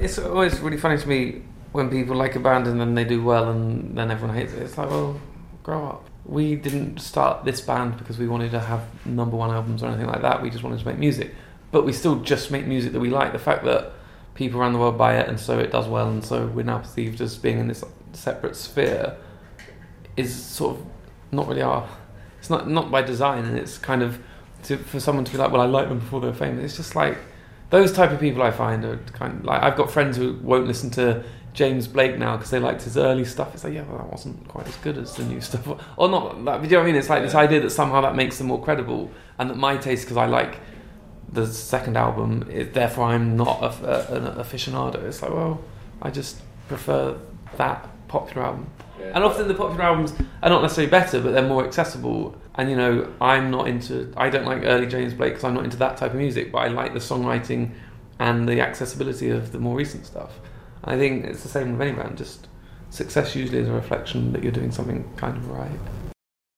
it's always really funny to me when people like a band and then they do well and then everyone hates it. It's like, well, grow up. We didn't start this band because we wanted to have number one albums or anything like that. We just wanted to make music, but we still just make music that we like. The fact that people around the world buy it and so it does well and so we're now perceived as being in this separate sphere is sort of not really our. It's not not by design, and it's kind of to, for someone to be like, well, I liked them before they were famous. It's just like those type of people I find are kind of like I've got friends who won't listen to James Blake now because they liked his early stuff. It's like, yeah, well, that wasn't quite as good as the new stuff, or not. Like, do you know what I mean? It's like this idea that somehow that makes them more credible, and that my taste, because I like the second album, it, therefore I'm not a, a, an aficionado. It's like, well, I just prefer that popular album. Yeah. And often the popular albums are not necessarily better, but they're more accessible. And you know, I'm not into. I don't like early James Blake because I'm not into that type of music. But I like the songwriting and the accessibility of the more recent stuff. I think it's the same with any band. Just success usually is a reflection that you're doing something kind of right.